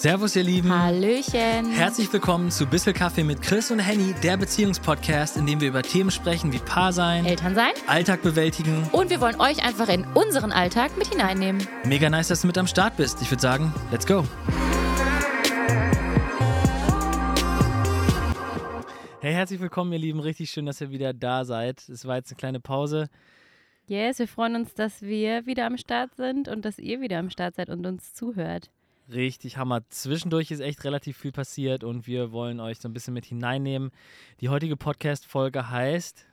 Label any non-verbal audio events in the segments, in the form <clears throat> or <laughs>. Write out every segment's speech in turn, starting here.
Servus, ihr Lieben. Hallöchen. Herzlich willkommen zu Bissel Kaffee mit Chris und Henny, der Beziehungspodcast, in dem wir über Themen sprechen wie Paar sein, Eltern sein. Alltag bewältigen. Und wir wollen euch einfach in unseren Alltag mit hineinnehmen. Mega nice, dass du mit am Start bist. Ich würde sagen, let's go. Hey, herzlich willkommen, ihr Lieben. Richtig schön, dass ihr wieder da seid. Es war jetzt eine kleine Pause. Yes, wir freuen uns, dass wir wieder am Start sind und dass ihr wieder am Start seid und uns zuhört. Richtig Hammer. Zwischendurch ist echt relativ viel passiert und wir wollen euch so ein bisschen mit hineinnehmen. Die heutige Podcast-Folge heißt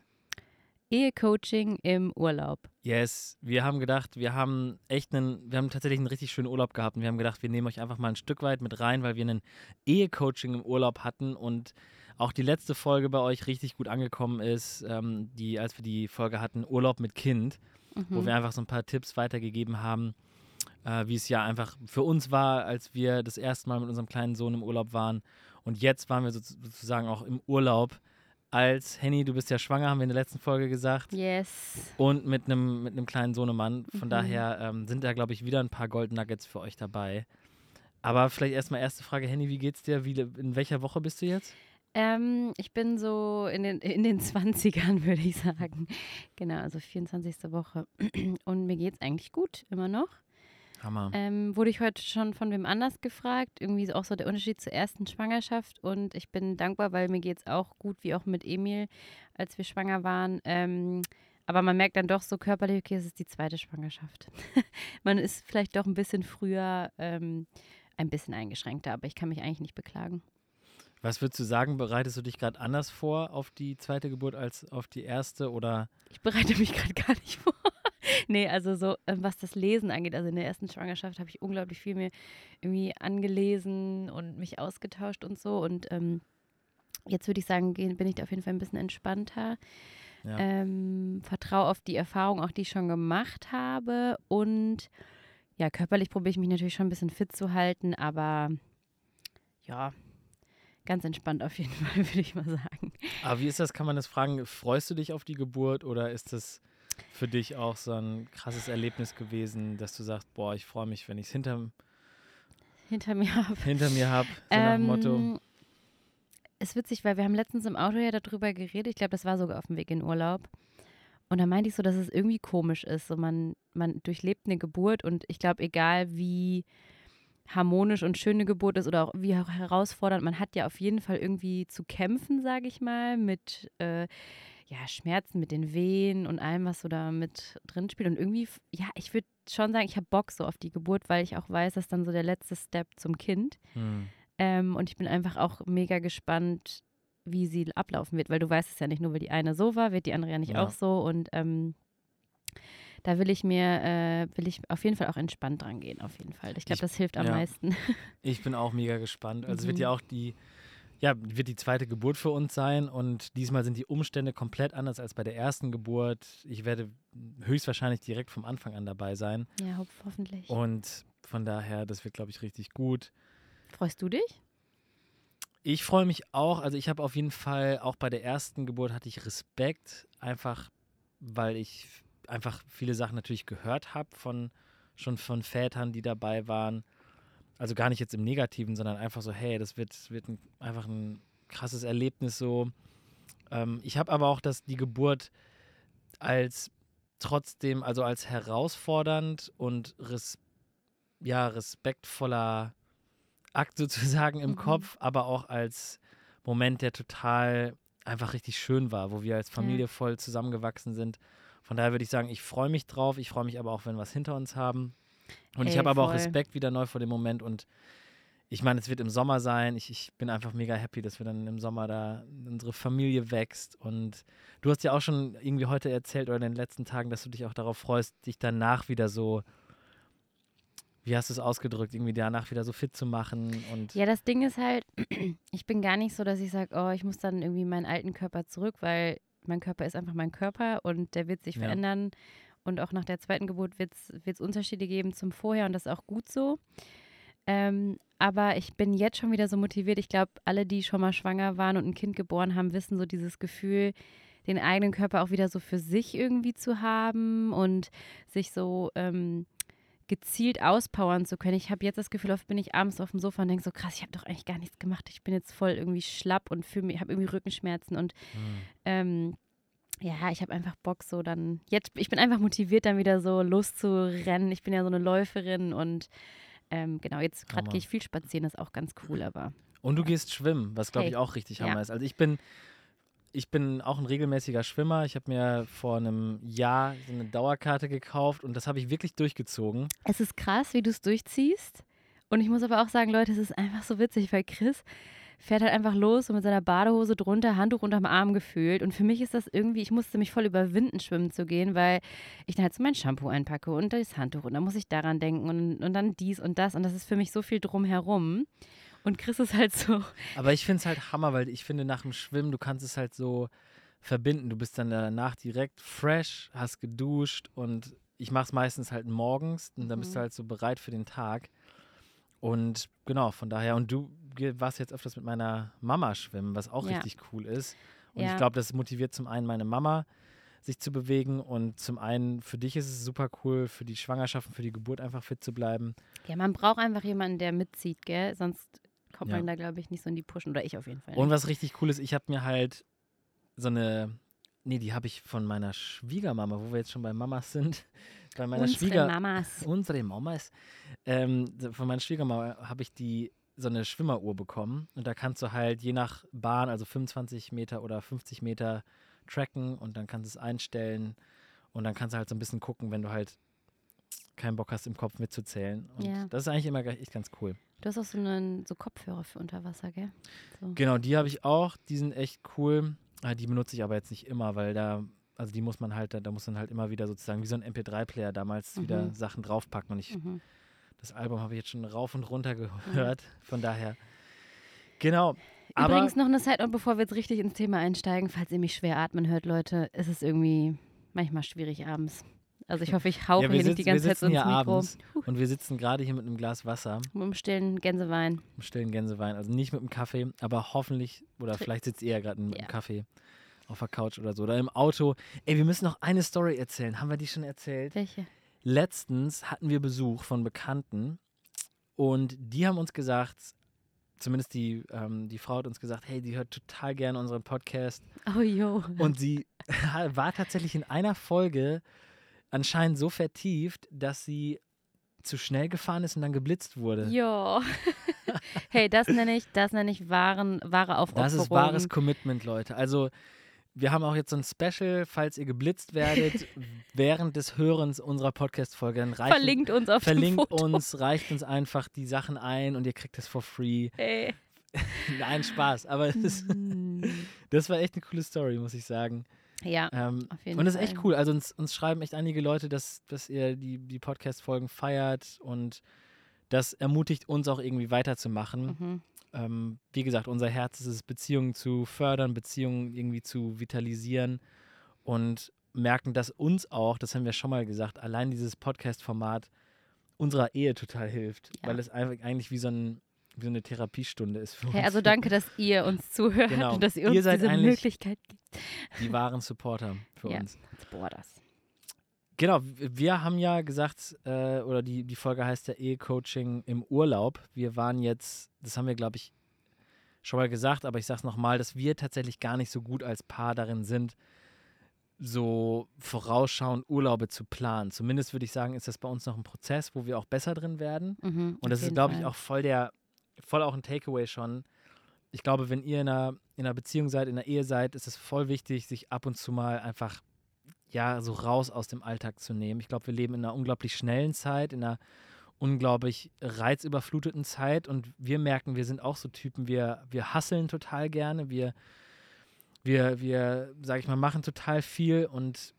Ehecoaching im Urlaub. Yes, wir haben gedacht, wir haben echt einen, wir haben tatsächlich einen richtig schönen Urlaub gehabt und wir haben gedacht, wir nehmen euch einfach mal ein Stück weit mit rein, weil wir einen Ehecoaching im Urlaub hatten und auch die letzte Folge bei euch richtig gut angekommen ist, ähm, die, als wir die Folge hatten, Urlaub mit Kind, mhm. wo wir einfach so ein paar Tipps weitergegeben haben, äh, wie es ja einfach für uns war, als wir das erste Mal mit unserem kleinen Sohn im Urlaub waren. Und jetzt waren wir sozusagen auch im Urlaub als Henny, du bist ja schwanger, haben wir in der letzten Folge gesagt. Yes. Und mit einem mit kleinen Sohnemann. Von mhm. daher ähm, sind da, glaube ich, wieder ein paar Gold Nuggets für euch dabei. Aber vielleicht erstmal erste Frage, Henny, wie geht's dir? Wie, in welcher Woche bist du jetzt? Ähm, ich bin so in den, in den <laughs> 20ern, würde ich sagen. Genau, also 24. Woche. Und mir geht's eigentlich gut, immer noch. Hammer. Ähm, wurde ich heute schon von wem anders gefragt. Irgendwie auch so der Unterschied zur ersten Schwangerschaft. Und ich bin dankbar, weil mir geht es auch gut, wie auch mit Emil, als wir schwanger waren. Ähm, aber man merkt dann doch so körperlich, okay, es ist die zweite Schwangerschaft. <laughs> man ist vielleicht doch ein bisschen früher ähm, ein bisschen eingeschränkter, aber ich kann mich eigentlich nicht beklagen. Was würdest du sagen, bereitest du dich gerade anders vor auf die zweite Geburt als auf die erste oder? Ich bereite mich gerade gar nicht <laughs> vor. Nee, also so, ähm, was das Lesen angeht, also in der ersten Schwangerschaft habe ich unglaublich viel mir irgendwie angelesen und mich ausgetauscht und so. Und ähm, jetzt würde ich sagen, bin ich da auf jeden Fall ein bisschen entspannter. Ja. Ähm, vertraue auf die Erfahrung, auch die ich schon gemacht habe. Und ja, körperlich probiere ich mich natürlich schon ein bisschen fit zu halten, aber ja, ganz entspannt auf jeden <laughs> Fall, würde ich mal sagen. Aber wie ist das? Kann man das fragen? Freust du dich auf die Geburt oder ist das für dich auch so ein krasses Erlebnis gewesen, dass du sagst, boah, ich freue mich, wenn ich es hinter, hinter mir habe. Hinter mir habe, so ähm, nach dem Motto. Ähm, ist witzig, weil wir haben letztens im Auto ja darüber geredet. Ich glaube, das war sogar auf dem Weg in Urlaub. Und da meinte ich so, dass es irgendwie komisch ist. So man, man durchlebt eine Geburt und ich glaube, egal wie harmonisch und schöne Geburt ist oder auch wie herausfordernd, man hat ja auf jeden Fall irgendwie zu kämpfen, sage ich mal, mit äh, ja, Schmerzen mit den Wehen und allem, was so da mit drin spielt. Und irgendwie, ja, ich würde schon sagen, ich habe Bock so auf die Geburt, weil ich auch weiß, dass dann so der letzte Step zum Kind. Mhm. Ähm, und ich bin einfach auch mega gespannt, wie sie ablaufen wird, weil du weißt es ja nicht nur, weil die eine so war, wird die andere ja nicht ja. auch so. Und ähm, da will ich mir, äh, will ich auf jeden Fall auch entspannt dran gehen, auf jeden Fall. Ich glaube, das hilft am ja. meisten. <laughs> Ich bin auch mega gespannt. Also mhm. wird ja auch die ja, wird die zweite Geburt für uns sein und diesmal sind die Umstände komplett anders als bei der ersten Geburt. Ich werde höchstwahrscheinlich direkt vom Anfang an dabei sein. Ja, ho hoffentlich. Und von daher, das wird, glaube ich, richtig gut. Freust du dich? Ich freue mich auch. Also ich habe auf jeden Fall, auch bei der ersten Geburt hatte ich Respekt, einfach weil ich einfach viele Sachen natürlich gehört habe von schon von Vätern, die dabei waren also gar nicht jetzt im Negativen, sondern einfach so, hey, das wird, wird ein, einfach ein krasses Erlebnis so. Ähm, ich habe aber auch das, die Geburt als trotzdem, also als herausfordernd und res, ja, respektvoller Akt sozusagen im mhm. Kopf, aber auch als Moment, der total einfach richtig schön war, wo wir als Familie ja. voll zusammengewachsen sind. Von daher würde ich sagen, ich freue mich drauf. Ich freue mich aber auch, wenn wir es hinter uns haben. Und hey, ich habe aber auch Respekt wieder neu vor dem Moment und ich meine, es wird im Sommer sein. Ich, ich bin einfach mega happy, dass wir dann im Sommer da unsere Familie wächst. Und du hast ja auch schon irgendwie heute erzählt oder in den letzten Tagen, dass du dich auch darauf freust, dich danach wieder so, wie hast du es ausgedrückt, irgendwie danach wieder so fit zu machen. Und ja, das Ding ist halt, <clears throat> ich bin gar nicht so, dass ich sage, oh, ich muss dann irgendwie meinen alten Körper zurück, weil mein Körper ist einfach mein Körper und der wird sich ja. verändern. Und auch nach der zweiten Geburt wird es Unterschiede geben zum Vorher und das ist auch gut so. Ähm, aber ich bin jetzt schon wieder so motiviert. Ich glaube, alle, die schon mal schwanger waren und ein Kind geboren haben, wissen so dieses Gefühl, den eigenen Körper auch wieder so für sich irgendwie zu haben und sich so ähm, gezielt auspowern zu können. Ich habe jetzt das Gefühl, oft bin ich abends auf dem Sofa und denke so, krass, ich habe doch eigentlich gar nichts gemacht. Ich bin jetzt voll irgendwie schlapp und fühle mich, habe irgendwie Rückenschmerzen und Mhm. ähm, ja, ich habe einfach Bock so dann, jetzt, ich bin einfach motiviert dann wieder so loszurennen. Ich bin ja so eine Läuferin und ähm, genau, jetzt gerade gehe ich viel spazieren, das ist auch ganz cool, aber Und du gehst schwimmen, was glaube Hey. ich auch richtig Ja. hammer ist. Also ich bin, ich bin auch ein regelmäßiger Schwimmer. Ich habe mir vor einem Jahr so eine Dauerkarte gekauft und das habe ich wirklich durchgezogen. es ist krass, wie du es durchziehst. Und ich muss aber auch sagen, Leute, es ist einfach so witzig, weil Chris fährt halt einfach los so mit seiner Badehose drunter, Handtuch unterm Arm gefühlt. Und für mich ist das irgendwie, ich musste mich voll überwinden, schwimmen zu gehen, weil ich dann halt so mein Shampoo einpacke und das Handtuch und dann muss ich daran denken und, und dann dies und das. Und das ist für mich so viel drumherum. Und Chris ist halt so, Aber ich finde es halt Hammer, weil ich finde, nach dem Schwimmen, du kannst es halt so verbinden. Du bist dann danach direkt fresh, hast geduscht und ich mache es meistens halt morgens und dann bist du Mhm. halt so bereit für den Tag. Und genau, von daher, und du warst jetzt öfters mit meiner Mama schwimmen, was auch Ja. richtig cool ist. Und Ja. ich glaube, das motiviert zum einen meine Mama, sich zu bewegen und zum einen für dich ist es super cool, für die Schwangerschaft und für die Geburt einfach fit zu bleiben. ja, man braucht einfach jemanden, der mitzieht, gell? Sonst kommt Ja. man da, glaube ich, nicht so in die Pushen. Oder ich auf jeden Fall. Und nicht. was richtig cool ist, ich habe mir halt so eine, nee, die habe ich von meiner Schwiegermama, wo wir jetzt schon bei Mamas sind, bei meiner Unsere Schwieger, Mamas. unsere Mamas, ähm, von meiner Schwiegermama habe ich die so eine Schwimmeruhr bekommen und da kannst du halt je nach Bahn, also 25 Meter oder 50 Meter tracken und dann kannst du es einstellen und dann kannst du halt so ein bisschen gucken, wenn du halt keinen Bock hast, im Kopf mitzuzählen. Und Ja. das ist eigentlich immer echt ganz cool. Du hast auch so, einen, so Kopfhörer für Unterwasser, gell? So. Genau, die habe ich auch. Die sind echt cool. Äh, Die benutze ich aber jetzt nicht immer, weil da, also die muss man halt, da, da muss man halt immer wieder sozusagen wie so ein MP3-Player damals wieder Mhm. Sachen draufpacken. Und ich, Mhm. Das Album habe ich jetzt schon rauf und runter gehört. Von daher. Genau. Übrigens noch eine Side-Note, bevor wir jetzt richtig ins Thema einsteigen. Falls ihr mich schwer atmen hört, Leute, ist es irgendwie manchmal schwierig abends. Also ich hoffe, ich hauche ja, hier nicht die ganze Zeit so sitzen ins Mikro. abends und wir sitzen gerade hier mit einem Glas Wasser, Mit dem stillen Gänsewein. im stillen Gänsewein. Also nicht mit einem Kaffee, aber hoffentlich, oder Tri- vielleicht sitzt ihr ja gerade mit Ja. einem Kaffee auf der Couch oder so. Oder im Auto. Ey, wir müssen noch eine Story erzählen. Haben wir die schon erzählt? Welche? Letztens hatten wir Besuch von Bekannten und die haben uns gesagt, zumindest die, ähm, die Frau hat uns gesagt, hey, die hört total gerne unseren Podcast Oh, jo. und sie <laughs> war tatsächlich in einer Folge anscheinend so vertieft, dass sie zu schnell gefahren ist und dann geblitzt wurde. Jo. <laughs> hey, das nenne ich, das nenne ich wahren, wahre Aufopferung. Das ist wahres Commitment, Leute. Also wir haben auch jetzt so ein Special, falls ihr geblitzt werdet während des Hörens unserer Podcast-Folge. Verlinkt uns auf verlinkt uns, reicht uns einfach die Sachen ein und ihr kriegt es for free. Ey. <laughs> Nein, Spaß, aber das, <laughs> das war echt eine coole Story, muss ich sagen. Ja, Ähm, auf jeden und das ist Fall. echt cool. Also uns, uns schreiben echt einige Leute, dass, dass ihr die, die Podcast-Folgen feiert und das ermutigt uns auch irgendwie weiterzumachen. Mhm. Ähm, wie gesagt, unser Herz ist es, Beziehungen zu fördern, Beziehungen irgendwie zu vitalisieren und merken, dass uns auch, das haben wir schon mal gesagt, allein dieses Podcast-Format unserer Ehe total hilft, Ja. weil es einfach eigentlich wie so, ein, wie so eine Therapiestunde ist für Hey, uns. also danke, dass ihr <laughs> uns zuhört Genau. und dass ihr Ihr uns seid diese Möglichkeit gibt. Die wahren Supporter für Ja. uns. Boah, das. Genau, wir haben ja gesagt, äh, oder die, die Folge heißt ja Ehe-Coaching im Urlaub. Wir waren jetzt, das haben wir, glaube ich, schon mal gesagt, aber ich sage es nochmal, dass wir tatsächlich gar nicht so gut als Paar darin sind, so vorausschauend Urlaube zu planen. Zumindest würde ich sagen, ist das bei uns noch ein Prozess, wo wir auch besser drin werden. Mhm, Und das ist, glaube ich, auch voll der, voll auch ein Takeaway schon. Ich glaube, wenn ihr in einer, in einer Beziehung seid, in einer Ehe seid, ist es voll wichtig, sich ab und zu mal einfach, ja, so raus aus dem Alltag zu nehmen. Ich glaube, wir leben in einer unglaublich schnellen Zeit, in einer unglaublich reizüberfluteten Zeit und wir merken, wir sind auch so Typen, wir, wir hasseln total gerne, wir, wir, wir, sag ich mal, machen total viel und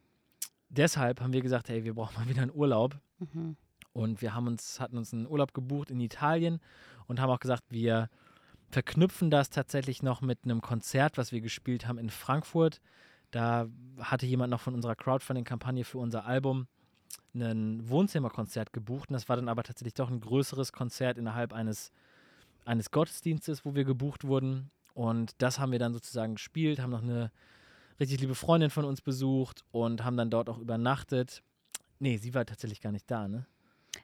deshalb haben wir gesagt, hey, wir brauchen mal wieder einen Urlaub. Mhm. Und wir haben uns, hatten uns einen Urlaub gebucht in Italien und haben auch gesagt, wir verknüpfen das tatsächlich noch mit einem Konzert, was wir gespielt haben in Frankfurt. Da hatte jemand noch von unserer Crowdfunding-Kampagne für unser Album ein Wohnzimmerkonzert gebucht. Und das war dann aber tatsächlich doch ein größeres Konzert innerhalb eines, eines Gottesdienstes, wo wir gebucht wurden. Und das haben wir dann sozusagen gespielt, haben noch eine richtig liebe Freundin von uns besucht und haben dann dort auch übernachtet. Nee, sie war tatsächlich gar nicht da, ne?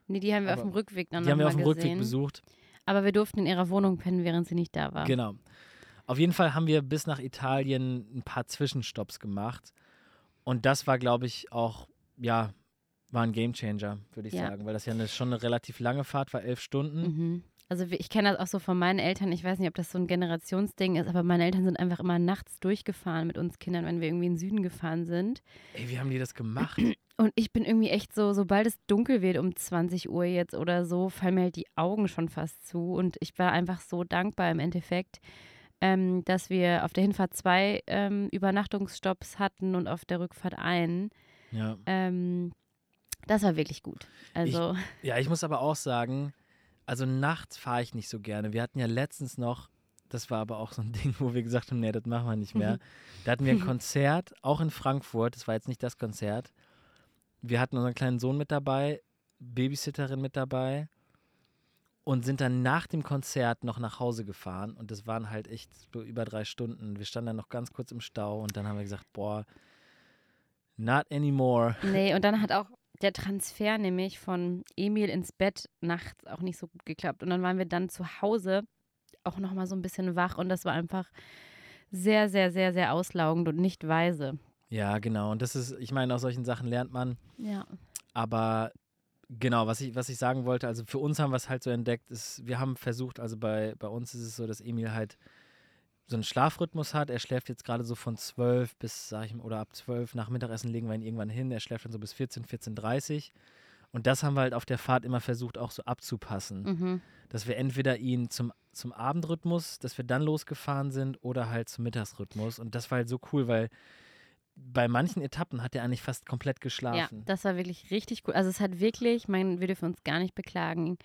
Nee, die haben wir Aber auf dem Rückweg dann Die haben wir auf dem mal Rückweg gesehen. besucht. Aber wir durften in ihrer Wohnung pennen, während sie nicht da war. Genau. Auf jeden Fall haben wir bis nach Italien ein paar Zwischenstopps gemacht. Und das war, glaube ich, auch, ja, war ein Gamechanger, würde ich Ja. sagen. Weil das ja eine, schon eine relativ lange Fahrt war, elf Stunden. Mhm. Also ich kenne das auch so von meinen Eltern. Ich weiß nicht, ob das so ein Generationsding ist, aber meine Eltern sind einfach immer nachts durchgefahren mit uns Kindern, wenn wir irgendwie in den Süden gefahren sind. Ey, wie haben die das gemacht? <clears throat> Und ich bin irgendwie echt so, sobald es dunkel wird um 20 Uhr jetzt oder so, fallen mir halt die Augen schon fast zu. Und ich war einfach so dankbar im Endeffekt, ähm, dass wir auf der Hinfahrt zwei ähm, Übernachtungsstopps hatten und auf der Rückfahrt einen. ja. Ähm, das war wirklich gut. Also, ja, ich muss aber auch sagen, also nachts fahre ich nicht so gerne. Wir hatten ja letztens noch, das war aber auch so ein <laughs> Ding, wo wir gesagt haben, nee, das machen wir nicht mehr. Da hatten wir ein <laughs> Konzert, auch in Frankfurt. Das war jetzt nicht das Konzert. Wir hatten unseren kleinen Sohn mit dabei, Babysitterin mit dabei und sind dann nach dem Konzert noch nach Hause gefahren. Und das waren halt echt so über drei Stunden. Wir standen dann noch ganz kurz im Stau und dann haben wir gesagt, boah, not anymore. <laughs> nee, und dann hat auch der Transfer nämlich von Emil ins Bett nachts auch nicht so gut geklappt. Und dann waren wir dann zu Hause auch nochmal so ein bisschen wach und das war einfach sehr, sehr, sehr, sehr auslaugend und nicht weise. Ja, genau. Und das ist, ich meine, aus solchen Sachen lernt man. Ja. Aber genau, was ich, was ich sagen wollte, also für uns haben wir es halt so entdeckt, ist, wir haben versucht, also bei, bei uns ist es so, dass Emil halt so einen Schlafrhythmus hat. Er schläft jetzt gerade so von 12 bis, sag ich mal, oder ab 12 nach Mittagessen legen wir ihn irgendwann hin. Er schläft dann so bis 14, 14.30 Und das haben wir halt auf der Fahrt immer versucht, auch so abzupassen. Mhm. Dass wir entweder ihn zum, zum Abendrhythmus, dass wir dann losgefahren sind, oder halt zum Mittagsrhythmus. Und das war halt so cool, weil bei manchen Etappen hat er eigentlich fast komplett Ja, geschlafen. das war wirklich richtig gut. Also es hat wirklich, mein, wir dürfen uns gar nicht beklagen.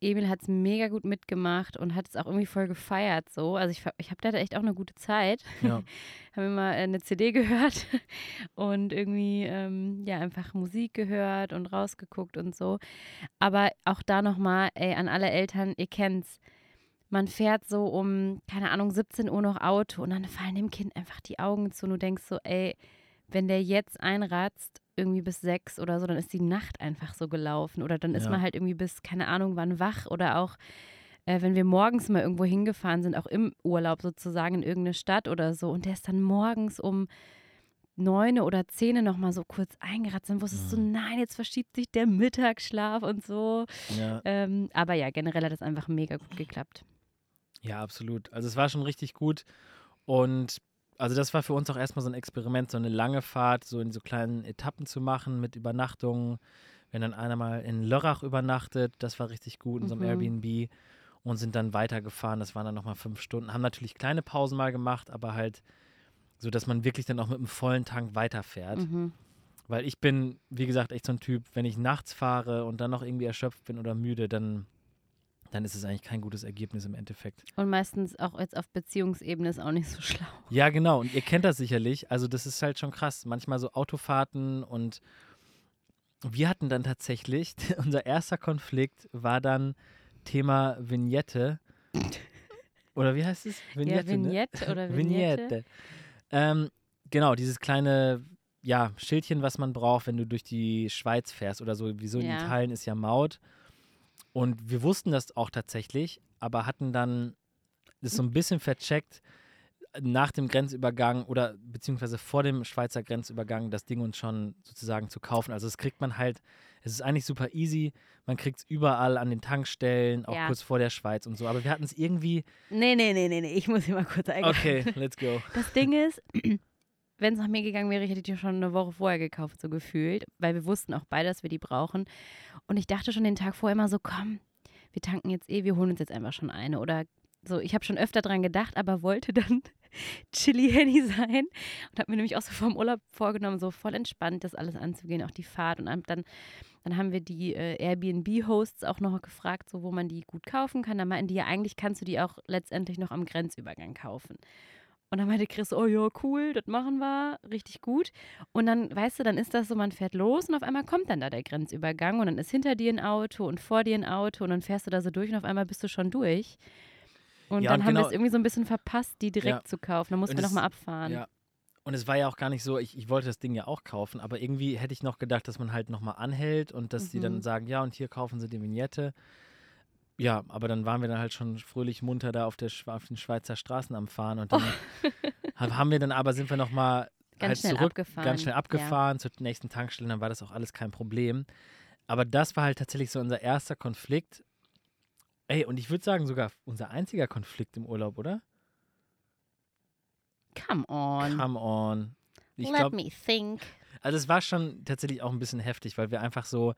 Emil hat es mega gut mitgemacht und hat es auch irgendwie voll gefeiert so. Also ich, ich habe da echt auch eine gute Zeit. Ja. <laughs> haben immer äh, eine CD gehört <laughs> und irgendwie ähm, ja einfach Musik gehört und rausgeguckt und so. Aber auch da nochmal, ey, an alle Eltern, ihr kennt's. Man fährt so um, keine Ahnung, 17 Uhr noch Auto und dann fallen dem Kind einfach die Augen zu und du denkst so, ey, wenn der jetzt einratzt, irgendwie bis sechs oder so, dann ist die Nacht einfach so gelaufen. Oder dann ist Ja. man halt irgendwie bis, keine Ahnung, wann wach oder auch äh, wenn wir morgens mal irgendwo hingefahren sind, auch im Urlaub sozusagen in irgendeine Stadt oder so, und der ist dann morgens um neun oder zehn nochmal so kurz eingeratzt, dann wusstest du, Mhm. nein, jetzt verschiebt sich der Mittagsschlaf und so. ja. Ähm, aber ja, generell hat das einfach mega gut geklappt. Ja, absolut. Also es war schon richtig gut. Und also das war für uns auch erstmal so ein Experiment, so eine lange Fahrt, so in so kleinen Etappen zu machen mit Übernachtungen. Wenn dann einer mal in Lörrach übernachtet, das war richtig gut in so einem Mhm. Airbnb und sind dann weitergefahren. Das waren dann nochmal fünf Stunden. Haben natürlich kleine Pausen mal gemacht, aber halt so, dass man wirklich dann auch mit einem vollen Tank weiterfährt. Mhm. Weil ich bin, wie gesagt, echt so ein Typ, wenn ich nachts fahre und dann noch irgendwie erschöpft bin oder müde, dann, dann ist es eigentlich kein gutes Ergebnis im Endeffekt. Und meistens auch jetzt auf Beziehungsebene ist auch nicht so <laughs> schlau. Ja, genau. Und ihr kennt das sicherlich. Also das ist halt schon krass. Manchmal so Autofahrten und wir hatten dann tatsächlich, <laughs> unser erster Konflikt war dann Thema Vignette. Oder wie heißt es? ja, ne? Vignette oder <laughs> Vignette. Vignette. Ähm, genau, dieses kleine ja, Schildchen, was man braucht, wenn du durch die Schweiz fährst oder so. Wieso in Ja. Italien ist ja Maut. Und wir wussten das auch tatsächlich, aber hatten dann das so ein bisschen vercheckt nach dem Grenzübergang oder beziehungsweise vor dem Schweizer Grenzübergang das Ding uns schon sozusagen zu kaufen. Also das kriegt man halt, es ist eigentlich super easy. Man kriegt es überall an den Tankstellen, auch Ja. kurz vor der Schweiz und so. Aber wir hatten es irgendwie, Nee, nee, nee, nee, nee, ich muss hier mal kurz eingreifen. okay, let's go. Das Ding ist, wenn es nach mir gegangen wäre, ich hätte die schon eine Woche vorher gekauft, so gefühlt, weil wir wussten auch beide, dass wir die brauchen. Und ich dachte schon den Tag vorher immer so, komm, wir tanken jetzt eh, wir holen uns jetzt einfach schon eine. Oder so, ich habe schon öfter dran gedacht, aber wollte dann <laughs> Chili Henny sein und habe mir nämlich auch so vom Urlaub vorgenommen, so voll entspannt das alles anzugehen, auch die Fahrt. Und dann, dann haben wir die äh, Airbnb-Hosts auch noch gefragt, so wo man die gut kaufen kann. Da meinten die ja, eigentlich kannst du die auch letztendlich noch am Grenzübergang kaufen. Und dann meinte Chris, oh ja, cool, das machen wir, richtig gut. Und dann, weißt du, dann ist das so, man fährt los und auf einmal kommt dann da der Grenzübergang und dann ist hinter dir ein Auto und vor dir ein Auto und dann fährst du da so durch und auf einmal bist du schon durch. Und Ja, dann und haben wir genau- es irgendwie so ein bisschen verpasst, die direkt Ja. zu kaufen. Dann mussten wir nochmal abfahren. Ja. Und es war ja auch gar nicht so, ich, ich wollte das Ding ja auch kaufen, aber irgendwie hätte ich noch gedacht, dass man halt nochmal anhält und dass die dann Mhm. sagen, sagen, ja, und hier kaufen sie die Vignette. Ja, aber dann waren wir dann halt schon fröhlich munter da auf, der, auf den Schweizer Straßen am Fahren und dann <laughs> hab- haben wir dann aber, sind wir nochmal Ganz halt schnell zurück, abgefahren. ganz schnell ja. abgefahren zur nächsten Tankstelle, dann war das auch alles kein Problem. Aber das war halt tatsächlich so unser erster Konflikt. Ey, und ich würde sagen, sogar unser einziger Konflikt im Urlaub, oder? Come on. Come on. Ich Let glaube, me think. also es war schon tatsächlich auch ein bisschen heftig, weil wir einfach so,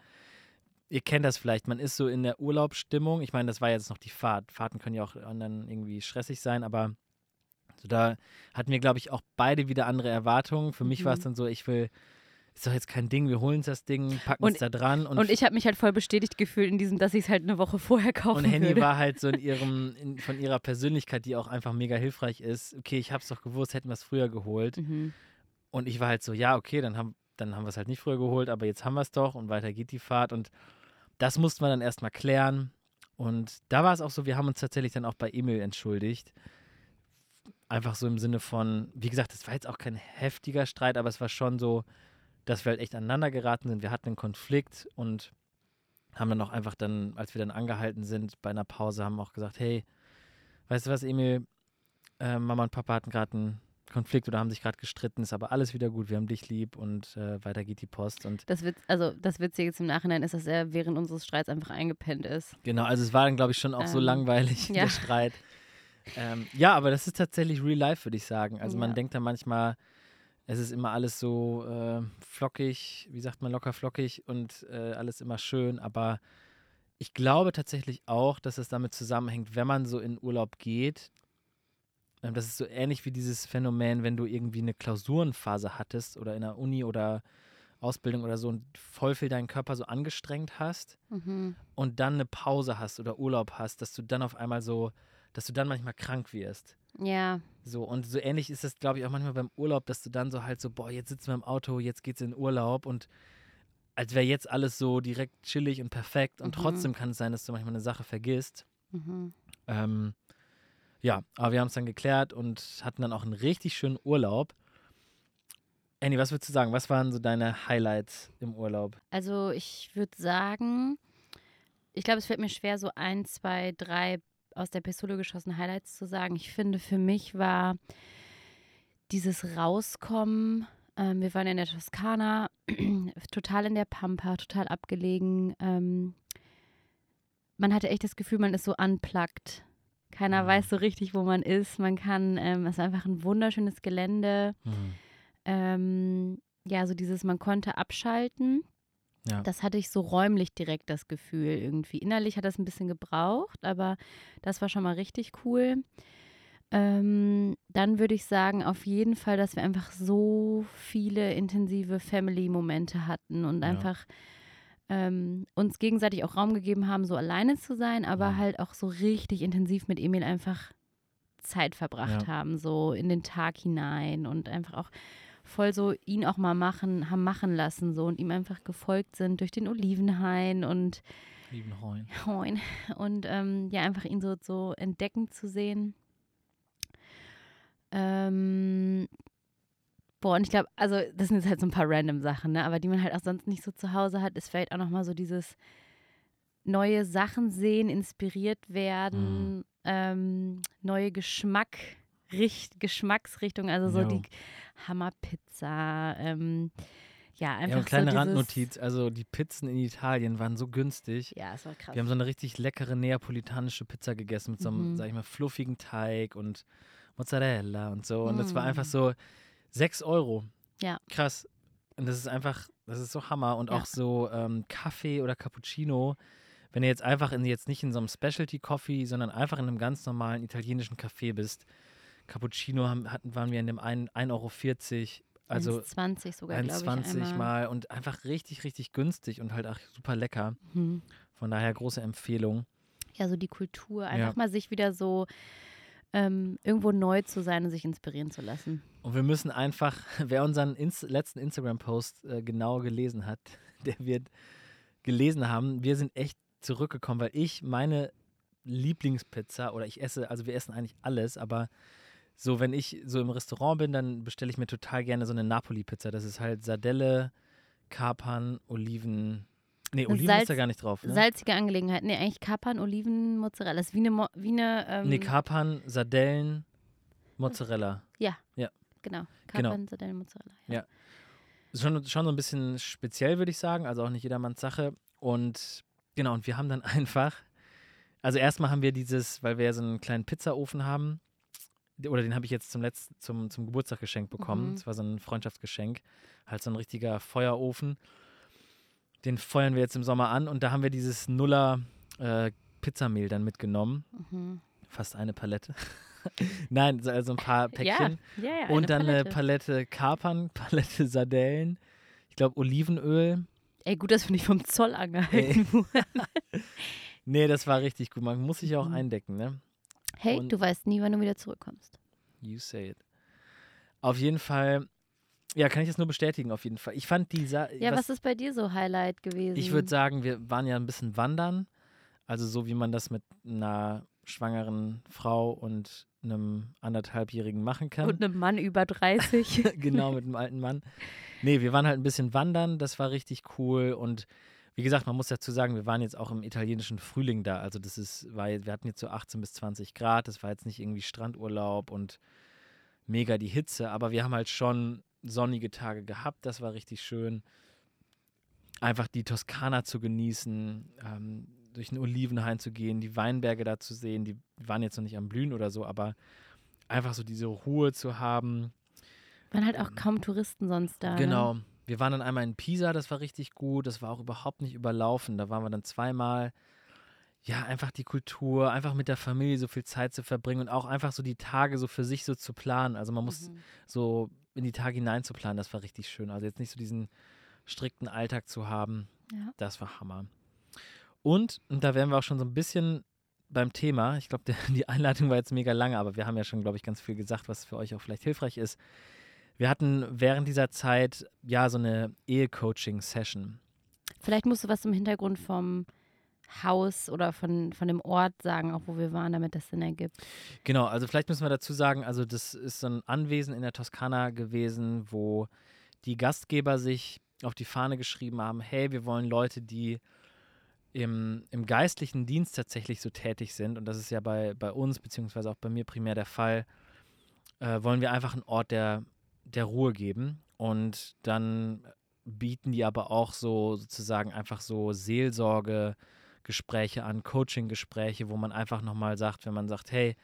ihr kennt das vielleicht, man ist so in der Urlaubsstimmung. Ich meine, das war jetzt noch die Fahrt. Fahrten können ja auch dann irgendwie stressig sein, aber so da hatten wir, glaube ich, auch beide wieder andere Erwartungen. Für mich war es Mhm. dann so, ich will, ist doch jetzt kein Ding, wir holen uns das Ding, packen uns Und- da dran und, Und, ich habe mich halt voll bestätigt gefühlt in diesem, dass ich es halt eine Woche vorher kaufen und Henny würde. war halt so in <laughs> ihrem, in, von ihrer Persönlichkeit, die auch einfach mega hilfreich ist. Okay, ich hab's doch gewusst, hätten wir es früher geholt. Mhm. Und ich war halt so, ja, okay, dann haben, dann haben wir es halt nicht früher geholt, aber jetzt haben wir es doch und weiter geht die Fahrt. Und das mussten wir dann erstmal klären. Und da war es auch so, wir haben uns tatsächlich dann auch bei Emil entschuldigt. Einfach so im Sinne von, wie gesagt, es war jetzt auch kein heftiger Streit, aber es war schon so, dass wir halt echt aneinander geraten sind. Wir hatten einen Konflikt und haben dann auch einfach dann, als wir dann angehalten sind bei einer Pause, haben auch gesagt, hey, weißt du was, Emil, äh, Mama und Papa hatten gerade einen Konflikt oder haben sich gerade gestritten, ist aber alles wieder gut, wir haben dich lieb und äh, weiter geht die Post. Und Das Witz, also das Witzige jetzt im Nachhinein ist, dass er während unseres Streits einfach eingepennt ist. genau, also es war dann, glaube ich, schon auch so Ähm, langweilig, ja. der Streit. Ähm, ja, aber das ist tatsächlich real life, würde ich sagen. Also man Ja. denkt dann manchmal, es ist immer alles so äh, flockig, wie sagt man, locker flockig und äh, alles immer schön, aber ich glaube tatsächlich auch, dass es damit zusammenhängt, wenn man so in Urlaub geht, das ist so ähnlich wie dieses Phänomen, wenn du irgendwie eine Klausurenphase hattest oder in der Uni oder Ausbildung oder so und voll viel deinen Körper so angestrengt hast Mhm. und dann eine Pause hast oder Urlaub hast, dass du dann auf einmal so, dass du dann manchmal krank wirst. Ja, So, und so ähnlich ist das, glaube ich, auch manchmal beim Urlaub, dass du dann so halt so, boah, jetzt sitzen wir im Auto, jetzt geht's in Urlaub und als wäre jetzt alles so direkt chillig und perfekt und Mhm. trotzdem kann es sein, dass du manchmal eine Sache vergisst. mhm. Ähm, ja, aber wir haben es dann geklärt und hatten dann auch einen richtig schönen Urlaub. Annie, was würdest du sagen? Was waren so deine Highlights im Urlaub? Also ich würde sagen, ich glaube, es fällt mir schwer, so ein, zwei, drei aus der Pistole geschossene Highlights zu sagen. Ich finde, für mich war dieses Rauskommen, ähm, wir waren in der Toskana, <clears throat> total in der Pampa, total abgelegen. Ähm, man hatte echt das Gefühl, man ist so unplugged. Keiner Mhm. weiß so richtig, wo man ist. Man kann, ähm, es ist einfach ein wunderschönes Gelände. Ähm, ja, so dieses, man konnte abschalten. Ja. Das hatte ich so räumlich direkt das Gefühl irgendwie. Innerlich hat das ein bisschen gebraucht, aber das war schon mal richtig cool. Ähm, dann würde ich sagen, auf jeden Fall, dass wir einfach so viele intensive Family-Momente hatten und Ja. einfach ähm, uns gegenseitig auch Raum gegeben haben, so alleine zu sein, aber Mhm. halt auch so richtig intensiv mit Emil einfach Zeit verbracht Ja. haben, so in den Tag hinein und einfach auch voll so ihn auch mal machen, haben machen lassen so und ihm einfach gefolgt sind durch den Olivenhain und. Moin. <laughs> Und ähm, ja, einfach ihn so, so entdecken zu sehen. Ähm, boah, und ich glaube, also das sind jetzt halt so ein paar random Sachen, ne? Aber die man halt auch sonst nicht so zu Hause hat, ist vielleicht auch nochmal so dieses neue Sachen sehen, inspiriert werden, ähm, neue Geschmack, Richt, Geschmacksrichtung, also so Jo. die Hammerpizza, ähm, ja, einfach Ja, und kleine so Randnotiz, also die Pizzen in Italien waren so günstig. Ja, es war krass. Wir haben so eine richtig leckere neapolitanische Pizza gegessen mit so einem, Mhm. sag ich mal, fluffigen Teig und Mozzarella und so. Und das war Mm. einfach so 6 Euro. Ja. Krass. Und das ist einfach, das ist so Hammer. Und Ja. auch so ähm, Kaffee oder Cappuccino. Wenn du jetzt einfach in, jetzt nicht in so einem Specialty Coffee, sondern einfach in einem ganz normalen italienischen Café bist. Cappuccino haben, hatten, waren wir in dem einen 1,40 Euro. Also 1,20 sogar, glaube ich. 1,20 einmal. mal und einfach richtig, richtig günstig und halt auch super lecker. Mhm. Von daher große Empfehlung. Ja, so die Kultur. Einfach Ja. mal sich wieder so ähm, irgendwo neu zu sein und sich inspirieren zu lassen. Und wir müssen einfach, <laughs> wer unseren Inst letzten Instagram-Post äh, genau gelesen hat, <laughs> der wird gelesen haben, wir sind echt zurückgekommen, weil ich meine Lieblingspizza oder ich esse, also wir essen eigentlich alles, aber so, wenn ich so im Restaurant bin, dann bestelle ich mir total gerne so eine Napoli-Pizza. Das ist halt Sardelle, Kapern, Oliven. Nee, Oliven Salz- ist da gar nicht drauf. Ne? Salzige Angelegenheit. Nee, eigentlich Kapern, Oliven, Mozzarella. Das ist wie eine, Mo wie eine ähm, nee, Kapern, Sardellen, Mozzarella. Genau. Kapern, Sardellen, Mozzarella. Ja. Ist schon, schon so ein bisschen speziell, würde ich sagen. Also auch nicht jedermanns Sache. Und genau, und wir haben dann <laughs> einfach, also erstmal haben wir dieses, weil wir ja so einen kleinen Pizzaofen haben, oder den habe ich jetzt zum letzten, zum, zum Geburtstag geschenkt bekommen. Mhm. Das war so ein Freundschaftsgeschenk. Halt so ein richtiger Feuerofen. Den feuern wir jetzt im Sommer an und da haben wir dieses Nuller äh, Pizzamehl dann mitgenommen. Mhm. Fast eine Palette. <laughs> <laughs> Nein, so- also ein paar Päckchen. Ja, ja, ja. Und dann eine eine Palette Kapern, <laughs> Palette Sardellen, ich glaube Olivenöl. Ey, gut, dass wir nicht vom Zoll angehalten wurden. <laughs> Nee, das war richtig gut. Man muss sich auch Mhm. eindecken, ne? Hey, Und- du weißt nie, wann du wieder zurückkommst. You say it. Auf jeden Fall, ja, kann ich das nur bestätigen, auf jeden Fall. Ich fand die Sa Ja, was, ist bei dir so Highlight gewesen? Ich würde sagen, wir waren ja ein bisschen wandern. Also so wie man das mit einer schwangeren Frau und einem anderthalbjährigen machen kann. Und einem Mann über 30. <laughs> genau, mit einem alten Mann. Nee, wir waren halt ein bisschen wandern, das war richtig cool. Und wie gesagt, man muss dazu sagen, wir waren jetzt auch im italienischen Frühling da. Also das ist, war, wir hatten jetzt so 18 bis 20 Grad, das war jetzt nicht irgendwie Strandurlaub und mega die Hitze, aber wir haben halt schon sonnige Tage gehabt, das war richtig schön. Einfach die Toskana zu genießen, ähm, durch den Olivenhain zu gehen, die Weinberge da zu sehen, die waren jetzt noch nicht am Blühen oder so, aber einfach so diese Ruhe zu haben. Waren halt auch kaum Touristen sonst da. Ne? Genau. Wir waren dann einmal in Pisa, das war richtig gut. Das war auch überhaupt nicht überlaufen. Da waren wir dann zweimal. Ja, einfach die Kultur, einfach mit der Familie so viel Zeit zu verbringen und auch einfach so die Tage so für sich so zu planen. Also man muss Mhm. so in die Tage hinein zu planen, das war richtig schön. Also jetzt nicht so diesen strikten Alltag zu haben, Ja. das war Hammer. Und, und da wären wir auch schon so ein bisschen beim Thema. Ich glaube, <laughs> die Einleitung war jetzt mega lange, aber wir haben ja schon, glaube ich, ganz viel gesagt, was für euch auch vielleicht hilfreich ist. Wir hatten während dieser Zeit ja so eine Ehe-Coaching-Session. Vielleicht musst du was im Hintergrund vom Haus oder von, von dem Ort sagen, auch wo wir waren, damit das Sinn ergibt. Genau, also vielleicht müssen wir dazu sagen, also das ist so ein Anwesen in der Toskana gewesen, wo die Gastgeber sich auf die Fahne geschrieben haben, hey, wir wollen Leute, die im, im geistlichen Dienst tatsächlich so tätig sind, und das ist ja bei, bei uns, beziehungsweise auch bei mir primär der Fall, äh, wollen wir einfach einen Ort der, der Ruhe geben. Und dann bieten die aber auch so sozusagen einfach so Seelsorge-Gespräche an, Coaching-Gespräche, wo man einfach nochmal sagt, wenn man sagt, hey,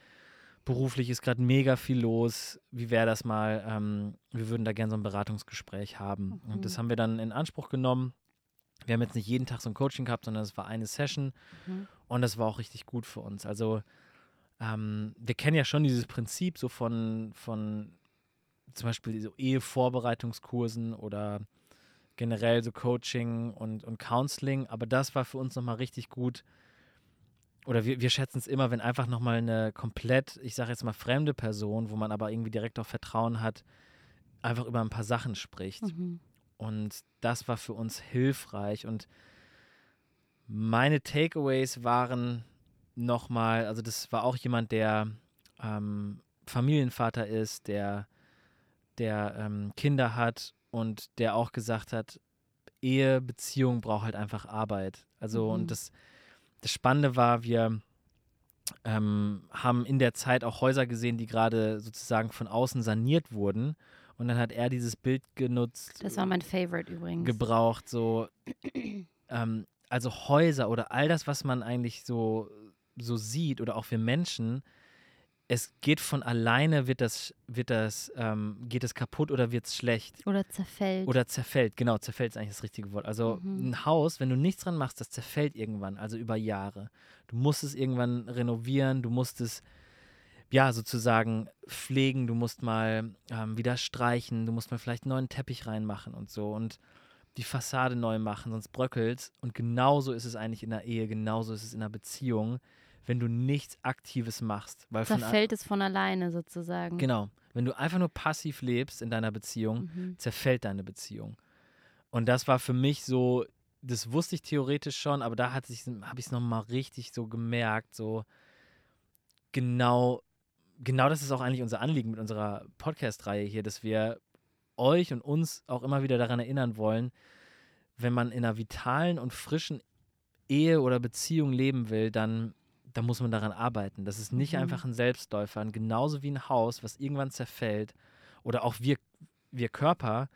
beruflich ist gerade mega viel los, wie wäre das mal, ähm, wir würden da gerne so ein Beratungsgespräch haben. Mhm. Und das haben wir dann in Anspruch genommen. Wir haben jetzt nicht jeden Tag so ein Coaching gehabt, sondern es war eine Session Mhm. und das war auch richtig gut für uns. Also ähm, wir kennen ja schon dieses Prinzip so von, von zum Beispiel so Ehevorbereitungskursen oder generell so Coaching und, und Counseling, aber das war für uns nochmal richtig gut. Oder wir, wir schätzen es immer, wenn einfach nochmal eine komplett, ich sage jetzt mal fremde Person, wo man aber irgendwie direkt auch Vertrauen hat, einfach über ein paar Sachen spricht. Mhm. Und das war für uns hilfreich. Und meine Takeaways waren nochmal, also das war auch jemand, der ähm, Familienvater ist, der, der ähm, Kinder hat und der auch gesagt hat, Ehe, Beziehung braucht halt einfach Arbeit. Also Mhm. und das, das Spannende war, wir ähm, haben in der Zeit auch Häuser gesehen, die gerade sozusagen von außen saniert wurden. Und dann hat er dieses Bild genutzt, Das war mein Favorite übrigens. gebraucht, so <clears throat> ähm, also Häuser oder all das, was man eigentlich so, so sieht oder auch wir Menschen, es geht von alleine, wird das, wird das, ähm, geht es kaputt oder wird es schlecht Oder zerfällt. oder zerfällt. Genau, zerfällt ist eigentlich das richtige Wort. Also Mhm. ein Haus, wenn du nichts dran machst, das zerfällt irgendwann, also über Jahre. Du musst es irgendwann renovieren, du musst es ja sozusagen pflegen, du musst mal ähm, wieder streichen, du musst mal vielleicht einen neuen Teppich reinmachen und so und die Fassade neu machen, sonst bröckelt Und genauso ist es eigentlich in der Ehe, genauso ist es in einer Beziehung, wenn du nichts Aktives machst. Weil von zerfällt es von alleine sozusagen. Genau. Wenn du einfach nur passiv lebst in deiner Beziehung, Mhm. zerfällt deine Beziehung. Und das war für mich so, das wusste ich theoretisch schon, aber da habe ich es nochmal richtig so gemerkt, so genau genau das ist auch eigentlich unser Anliegen mit unserer Podcast-Reihe hier, dass wir euch und uns auch immer wieder daran erinnern wollen, wenn man in einer vitalen und frischen Ehe oder Beziehung leben will, dann, dann muss man daran arbeiten. Das ist nicht Mhm. einfach ein Selbstläufer. Und genauso wie ein Haus, was irgendwann zerfällt, oder auch wir, wir Körper,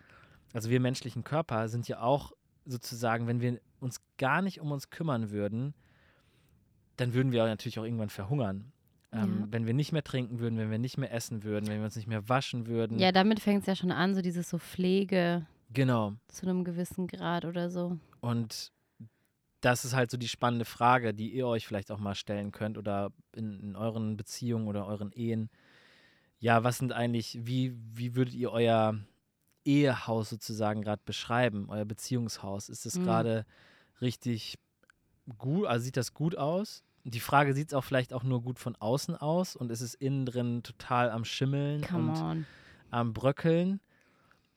also wir menschlichen Körper, sind ja auch sozusagen, wenn wir uns gar nicht um uns kümmern würden, dann würden wir natürlich auch irgendwann verhungern. Ähm, Ja. Wenn wir nicht mehr trinken würden, wenn wir nicht mehr essen würden, wenn wir uns nicht mehr waschen würden. Ja, damit fängt es ja schon an, so dieses so Pflege Genau. zu einem gewissen Grad oder so. Und das ist halt so die spannende Frage, die ihr euch vielleicht auch mal stellen könnt oder in, in euren Beziehungen oder euren Ehen. Ja, was sind eigentlich, wie, wie würdet ihr euer Ehehaus sozusagen gerade beschreiben, euer Beziehungshaus? Ist es Mhm. gerade richtig gut, also sieht das gut aus? Die Frage, sieht es auch vielleicht auch nur gut von außen aus und ist es innen drin total am Schimmeln Come und on. am Bröckeln?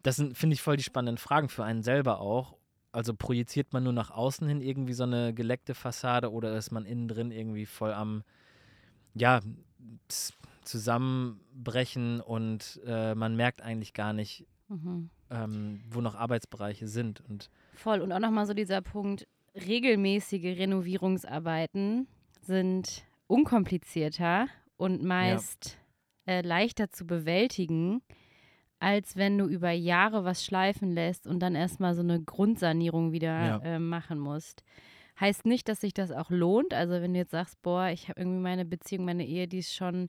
Das sind, finde ich, voll die spannenden Fragen für einen selber auch. Also projiziert man nur nach außen hin irgendwie so eine geleckte Fassade oder ist man innen drin irgendwie voll am, ja, zusammenbrechen und äh, man merkt eigentlich gar nicht, Mhm. ähm, wo noch Arbeitsbereiche sind. Und Voll. Und auch nochmal so dieser Punkt, regelmäßige Renovierungsarbeiten sind unkomplizierter und meist äh, leichter zu bewältigen, als wenn du über Jahre was schleifen lässt und dann erstmal so eine Grundsanierung wieder Ja. äh, machen musst. Heißt nicht, dass sich das auch lohnt. Also wenn du jetzt sagst, boah, ich habe irgendwie meine Beziehung, meine Ehe, die ist schon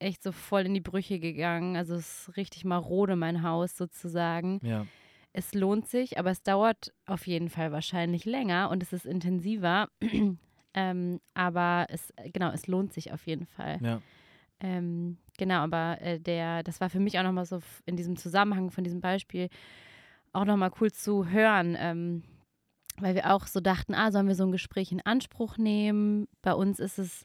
echt so voll in die Brüche gegangen. Also es ist richtig marode, mein Haus sozusagen ja, es lohnt sich, aber es dauert auf jeden Fall wahrscheinlich länger und es ist intensiver. Ähm, aber es, genau, es lohnt sich auf jeden Fall. ja, Ähm, genau, aber äh, der, das war für mich auch nochmal so in diesem Zusammenhang von diesem Beispiel auch nochmal cool zu hören, ähm, weil wir auch so dachten, ah, sollen wir so ein Gespräch in Anspruch nehmen? Bei uns ist es,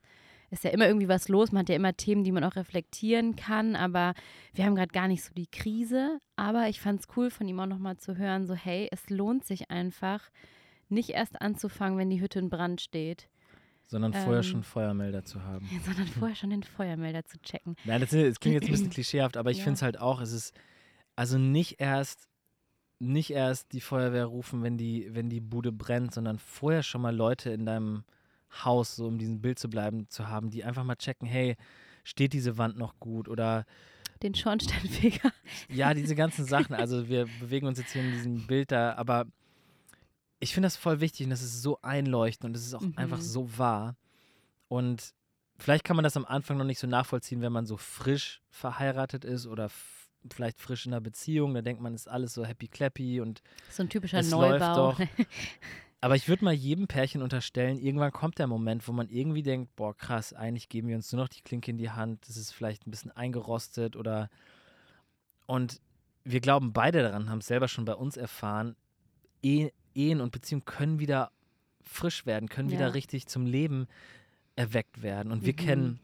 ist ja immer irgendwie was los, man hat ja immer Themen, die man auch reflektieren kann, aber wir haben gerade gar nicht so die Krise. Aber ich fand es cool von ihm auch nochmal zu hören, so hey, es lohnt sich einfach, nicht erst anzufangen, wenn die Hütte in Brand steht, sondern vorher Ähm, schon Feuermelder zu haben. <laughs> sondern vorher schon den Feuermelder zu checken. Nein, das, das klingt jetzt ein bisschen <clears throat> klischeehaft, aber ich Ja. finde es halt auch, es ist also nicht erst nicht erst die Feuerwehr rufen, wenn die wenn die Bude brennt, sondern vorher schon mal Leute in deinem Haus, so um diesem Bild zu bleiben, zu haben, die einfach mal checken, hey, steht diese Wand noch gut oder Den Schornsteinfeger. ja, diese ganzen Sachen. Also wir bewegen uns jetzt hier in diesem Bild da, aber ich finde das voll wichtig und das ist so einleuchtend und es ist auch Mhm. einfach so wahr. Und vielleicht kann man das am Anfang noch nicht so nachvollziehen, wenn man so frisch verheiratet ist oder vielleicht frisch in einer Beziehung. Da denkt man, ist alles so happy clappy und So ein typischer Es Neubau. läuft doch. <laughs> aber ich würde mal jedem Pärchen unterstellen, irgendwann kommt der Moment, wo man irgendwie denkt, boah, krass, eigentlich geben wir uns nur noch die Klinke in die Hand, das ist vielleicht ein bisschen eingerostet oder und wir glauben beide daran, haben es selber schon bei uns erfahren, Eh- Ehen und Beziehungen können wieder frisch werden, können Ja. wieder richtig zum Leben erweckt werden. Und wir Mhm. kennen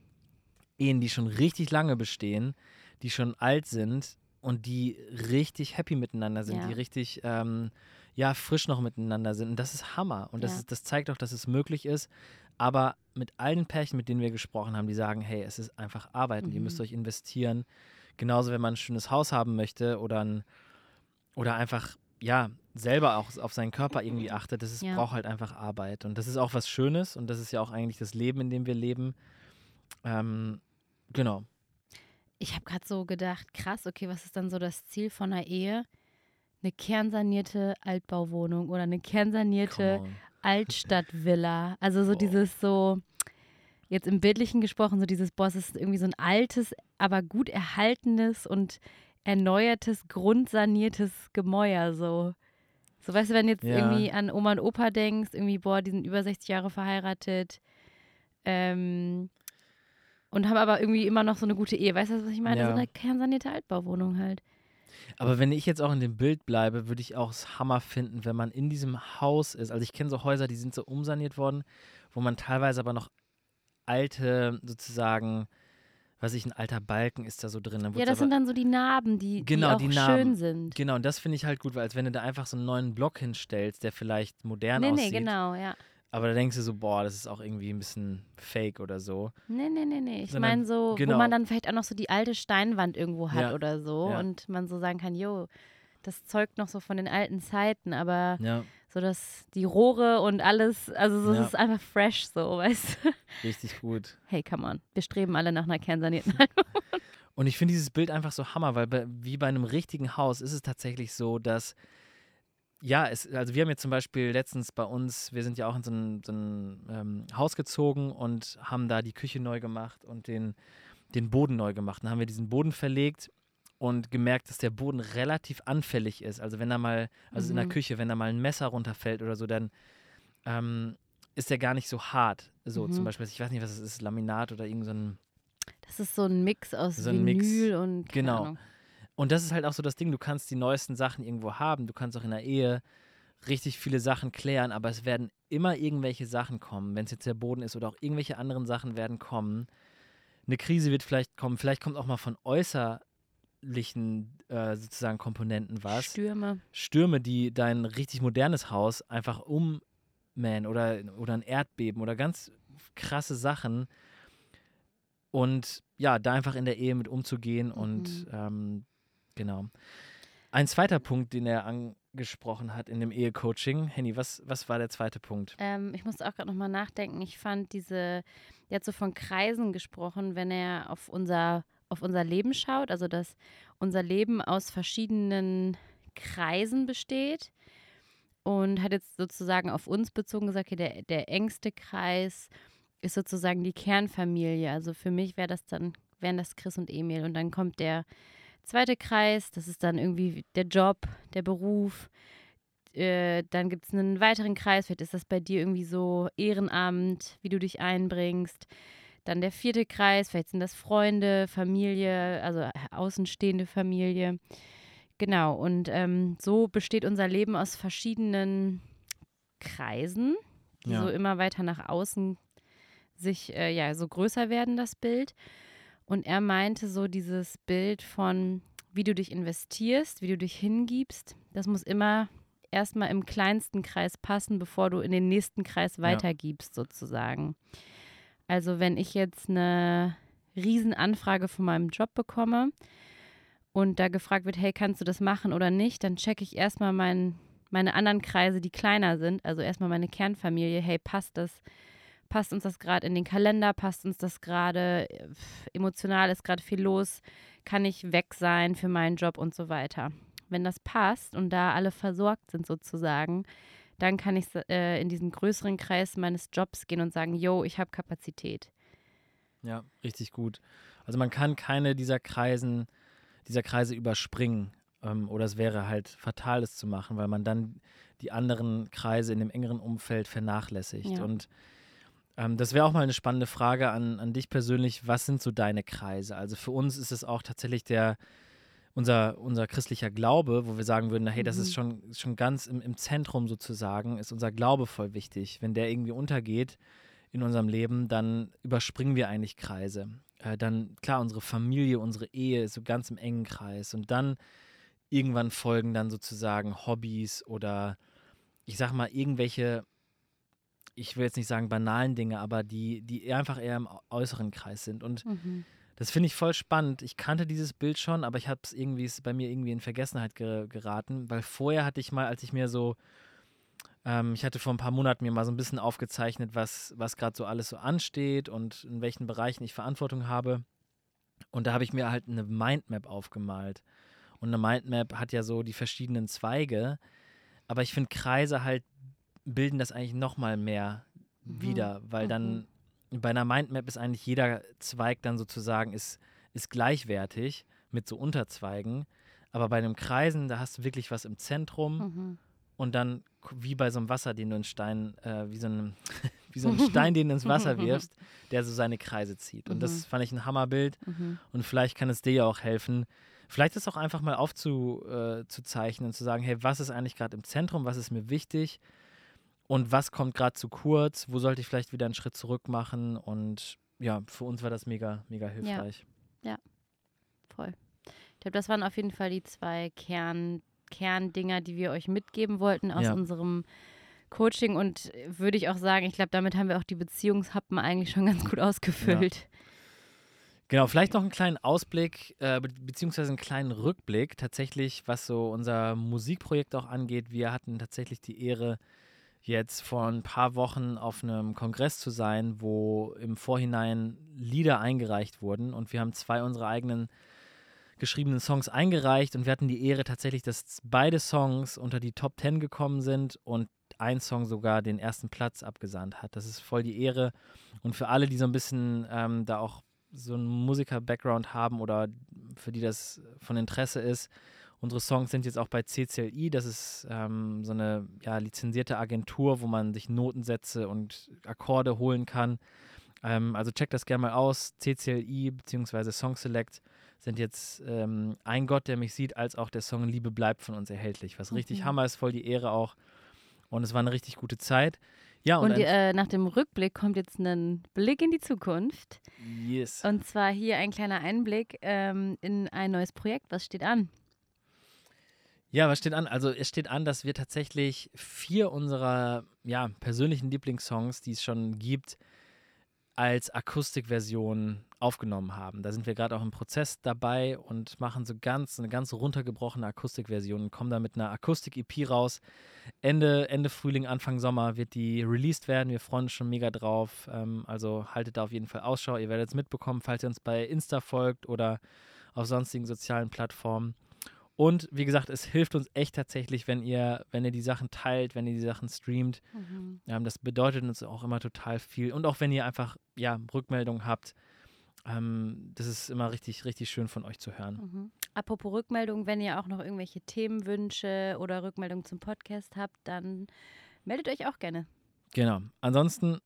Ehen, die schon richtig lange bestehen, die schon alt sind und die richtig happy miteinander sind, Ja. die richtig ähm, ja, frisch noch miteinander sind. Und das ist Hammer. Und das, Ja. ist, das zeigt auch, dass es möglich ist. Aber mit allen Pärchen, mit denen wir gesprochen haben, die sagen, hey, es ist einfach Arbeit und ihr Mhm. müsst euch investieren. Genauso, wenn man ein schönes Haus haben möchte oder, ein, oder einfach, ja, selber auch auf seinen Körper irgendwie achtet, das ist, Ja. braucht halt einfach Arbeit. Und das ist auch was Schönes und das ist ja auch eigentlich das Leben, in dem wir leben. Ähm, genau. Ich habe gerade so gedacht, krass, okay, was ist dann so das Ziel von einer Ehe? Eine kernsanierte Altbauwohnung oder eine kernsanierte. Altstadtvilla. Also so Oh. dieses so, jetzt im Bildlichen gesprochen, so dieses, boah, es ist irgendwie so ein altes, aber gut erhaltenes und erneuertes, grundsaniertes Gemäuer so. So, weißt du, wenn du jetzt Ja. irgendwie an Oma und Opa denkst, irgendwie, boah, die sind über 60 Jahre verheiratet ähm, und haben aber irgendwie immer noch so eine gute Ehe. Weißt du, was ich meine? Ja. So eine kernsanierte Altbauwohnung halt. Aber wenn ich jetzt auch in dem Bild bleibe, würde ich auch es Hammer finden, wenn man in diesem Haus ist. Also ich kenne so Häuser, die sind so umsaniert worden, wo man teilweise aber noch alte, sozusagen, weiß ich, ein alter Balken ist da so drin. Dann Ja, das aber, sind dann so die Narben, die, Genau, die auch die Narben. schön sind. Genau, und das finde ich halt gut, weil als wenn du da einfach so einen neuen Block hinstellst, der vielleicht modern Nee, aussieht. nee, genau, ja. aber da denkst du so, boah, das ist auch irgendwie ein bisschen fake oder so. Nee, nee, nee, nee. Ich meine so, genau. wo man dann vielleicht auch noch so die alte Steinwand irgendwo hat Ja, oder so ja. und man so sagen kann, jo, das zeugt noch so von den alten Zeiten, aber Ja, so dass die Rohre und alles, also so, Ja. es ist einfach fresh so, <laughs> weißt du? richtig gut. Hey, come on. Wir streben alle nach einer kernsanierten <laughs> Und ich finde dieses Bild einfach so hammer, weil bei, wie bei einem richtigen Haus ist es tatsächlich so, dass ja, es, also wir haben jetzt zum Beispiel letztens bei uns, wir sind ja auch in so ein, so ein ähm, Haus gezogen und haben da die Küche neu gemacht und den, den Boden neu gemacht. Dann haben wir diesen Boden verlegt und gemerkt, dass der Boden relativ anfällig ist. Also wenn da mal, also in der Mhm. Küche, wenn da mal ein Messer runterfällt oder so, dann ähm, ist der gar nicht so hart. So Mhm. zum Beispiel, ich weiß nicht, was es ist, Laminat oder irgend so ein Das ist so ein Mix aus So ein Mix. Vinyl und Genau. Ahnung. Und das ist halt auch so das Ding, du kannst die neuesten Sachen irgendwo haben, du kannst auch in der Ehe richtig viele Sachen klären, aber es werden immer irgendwelche Sachen kommen, wenn es jetzt der Boden ist oder auch irgendwelche anderen Sachen werden kommen. Eine Krise wird vielleicht kommen, vielleicht kommt auch mal von äußerlichen äh, sozusagen Komponenten was. Stürme. Stürme, die dein richtig modernes Haus einfach ummähen oder, oder ein Erdbeben oder ganz krasse Sachen. Und ja, da einfach in der Ehe mit umzugehen und ähm, genau. Ein zweiter Punkt, den er angesprochen hat in dem Ehecoaching. Henny, was, was war der zweite Punkt? Ähm, ich musste auch gerade nochmal nachdenken. Ich fand diese, er hat so von Kreisen gesprochen, wenn er auf unser, auf unser Leben schaut, also dass unser Leben aus verschiedenen Kreisen besteht und hat jetzt sozusagen auf uns bezogen gesagt, okay, der, der engste Kreis ist sozusagen die Kernfamilie. Also für mich wäre das dann, wären das Chris und Emil. Und dann kommt der zweite Kreis, das ist dann irgendwie der Job, der Beruf, äh, dann gibt es einen weiteren Kreis, vielleicht ist das bei dir irgendwie so Ehrenamt, wie du dich einbringst. Dann der vierte Kreis, vielleicht sind das Freunde, Familie, also äh, außenstehende Familie. Genau, und ähm, so besteht unser Leben aus verschiedenen Kreisen, die Ja. so immer weiter nach außen sich, äh, ja, so größer werden, das Bild. Und er meinte so dieses Bild von, wie du dich investierst, wie du dich hingibst, das muss immer erstmal im kleinsten Kreis passen, bevor du in den nächsten Kreis weitergibst, sozusagen. Also wenn ich jetzt eine Riesenanfrage von meinem Job bekomme und da gefragt wird, hey, kannst du das machen oder nicht, dann checke ich erstmal mein, meine anderen Kreise, die kleiner sind, also erstmal meine Kernfamilie, hey, passt das, passt uns das gerade in den Kalender, passt uns das gerade, emotional ist gerade viel los, kann ich weg sein für meinen Job und so weiter. Wenn das passt und da alle versorgt sind sozusagen, dann kann ich äh, in diesen größeren Kreis meines Jobs gehen und sagen, yo, ich habe Kapazität. Ja, richtig gut. Also man kann keine dieser Kreisen, dieser Kreise überspringen. Ähm, oder es wäre halt fatal, es zu machen, weil man dann die anderen Kreise in dem engeren Umfeld vernachlässigt. Ja. Und ähm, das wäre auch mal eine spannende Frage an, an dich persönlich. Was sind so deine Kreise? Also für uns ist es auch tatsächlich der, unser, unser christlicher Glaube, wo wir sagen würden, na, hey, das ist Mhm. schon, schon ganz im, im Zentrum sozusagen, ist unser Glaube voll wichtig. Wenn der irgendwie untergeht in unserem Leben, dann überspringen wir eigentlich Kreise. Äh, dann, klar, unsere Familie, unsere Ehe ist so ganz im engen Kreis. Und dann irgendwann folgen dann sozusagen Hobbys oder ich sag mal, irgendwelche, ich will jetzt nicht sagen banalen Dinge, aber die, die einfach eher im äu- äußeren Kreis sind. Und Mhm. Das finde ich voll spannend. Ich kannte dieses Bild schon, aber ich habe es irgendwie, ist bei mir irgendwie in Vergessenheit ge geraten, weil vorher hatte ich mal, als ich mir so, ähm, ich hatte vor ein paar Monaten mir mal so ein bisschen aufgezeichnet, was, was gerade so alles so ansteht und in welchen Bereichen ich Verantwortung habe. Und da habe ich mir halt eine Mindmap aufgemalt. Und eine Mindmap hat ja so die verschiedenen Zweige, aber ich finde Kreise halt bilden das eigentlich noch mal mehr Mhm. wieder, weil dann bei einer Mindmap ist eigentlich jeder Zweig dann sozusagen ist, ist gleichwertig mit so Unterzweigen. Aber bei einem Kreisen, da hast du wirklich was im Zentrum Mhm. und dann wie bei so einem Wasser, den du in Stein, äh, wie so einem, <laughs> wie so einen Stein, den du ins Wasser <laughs> wirfst, der so seine Kreise zieht. Und Mhm. das fand ich ein Hammerbild Mhm. und vielleicht kann es dir ja auch helfen, vielleicht ist auch einfach mal aufzuzeichnen äh, zu zeichnen und zu sagen, hey, was ist eigentlich gerade im Zentrum, was ist mir wichtig und was kommt gerade zu kurz, wo sollte ich vielleicht wieder einen Schritt zurück machen und ja, für uns war das mega, mega hilfreich. Voll. Ich glaube, das waren auf jeden Fall die zwei Kern, Kerndinger, die wir euch mitgeben wollten aus Ja. unserem Coaching und würde ich auch sagen, ich glaube, damit haben wir auch die Beziehungshappen eigentlich schon ganz gut ausgefüllt. Ja. Genau, vielleicht noch einen kleinen Ausblick, äh, beziehungsweise einen kleinen Rückblick, tatsächlich, was so unser Musikprojekt auch angeht. Wir hatten tatsächlich die Ehre, jetzt vor ein paar Wochen auf einem Kongress zu sein, wo im Vorhinein Lieder eingereicht wurden. Und wir haben zwei unserer eigenen geschriebenen Songs eingereicht. Und wir hatten die Ehre tatsächlich, dass beide Songs unter die Top 10 gekommen sind und ein Song sogar den ersten Platz abgesandt hat. Das ist voll die Ehre. Und für alle, die so ein bisschen ähm, da auch so einen Musiker-Background haben oder für die das von Interesse ist, Unsere Songs sind jetzt auch bei CCLI, das ist ähm, so eine ja, lizenzierte Agentur, wo man sich Notensätze und Akkorde holen kann. Ähm, also checkt das gerne mal aus. CCLI bzw. Song Select sind jetzt ähm, Ein Gott, der mich sieht, als auch der Song Liebe bleibt von uns erhältlich. Was richtig mhm. Hammer ist, voll die Ehre auch. Und es war eine richtig gute Zeit. Ja, und, und die, äh, nach dem Rückblick kommt jetzt ein Blick in die Zukunft. Yes. Und zwar hier ein kleiner Einblick ähm, in ein neues Projekt. Was steht an? Ja, was steht an? Also es steht an, dass wir tatsächlich vier unserer ja, persönlichen Lieblingssongs, die es schon gibt, als Akustikversion aufgenommen haben. Da sind wir gerade auch im Prozess dabei und machen so ganz eine ganz runtergebrochene Akustikversion und kommen da mit einer Akustik-EP raus. Ende, Ende Frühling, Anfang Sommer wird die released werden. Wir freuen uns schon mega drauf. Ähm, also haltet da auf jeden Fall Ausschau. Ihr werdet es mitbekommen, falls ihr uns bei Insta folgt oder auf sonstigen sozialen Plattformen. Und wie gesagt, es hilft uns echt tatsächlich, wenn ihr, wenn ihr die Sachen teilt, wenn ihr die Sachen streamt. Mhm. Ähm, das bedeutet uns auch immer total viel. Und auch wenn ihr einfach ja, Rückmeldungen habt, ähm, das ist immer richtig, richtig schön von euch zu hören. Mhm. Apropos Rückmeldungen, wenn ihr auch noch irgendwelche Themenwünsche oder Rückmeldungen zum Podcast habt, dann meldet euch auch gerne. Genau. Ansonsten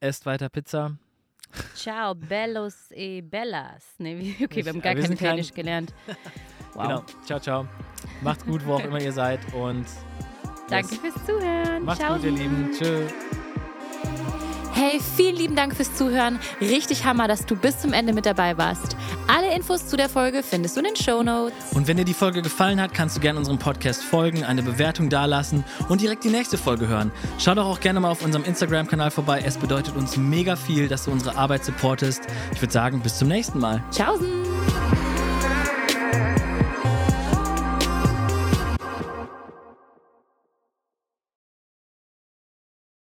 esst weiter Pizza. Ciao, bellos e bellas. Nee, okay, wir haben gar kein Italienisch gelernt. <laughs> Wow. Genau. Ciao, ciao. Macht's gut, wo auch immer ihr seid. Und danke yes. fürs Zuhören. Macht's ciao. gut, ihr Lieben. Tschüss. Hey, vielen lieben Dank fürs Zuhören. Richtig Hammer, dass du bis zum Ende mit dabei warst. Alle Infos zu der Folge findest du in den Show Notes. Und wenn dir die Folge gefallen hat, kannst du gerne unserem Podcast folgen, eine Bewertung dalassen und direkt die nächste Folge hören. Schau doch auch gerne mal auf unserem Instagram-Kanal vorbei. Es bedeutet uns mega viel, dass du unsere Arbeit supportest. Ich würde sagen, bis zum nächsten Mal. Tschaußen.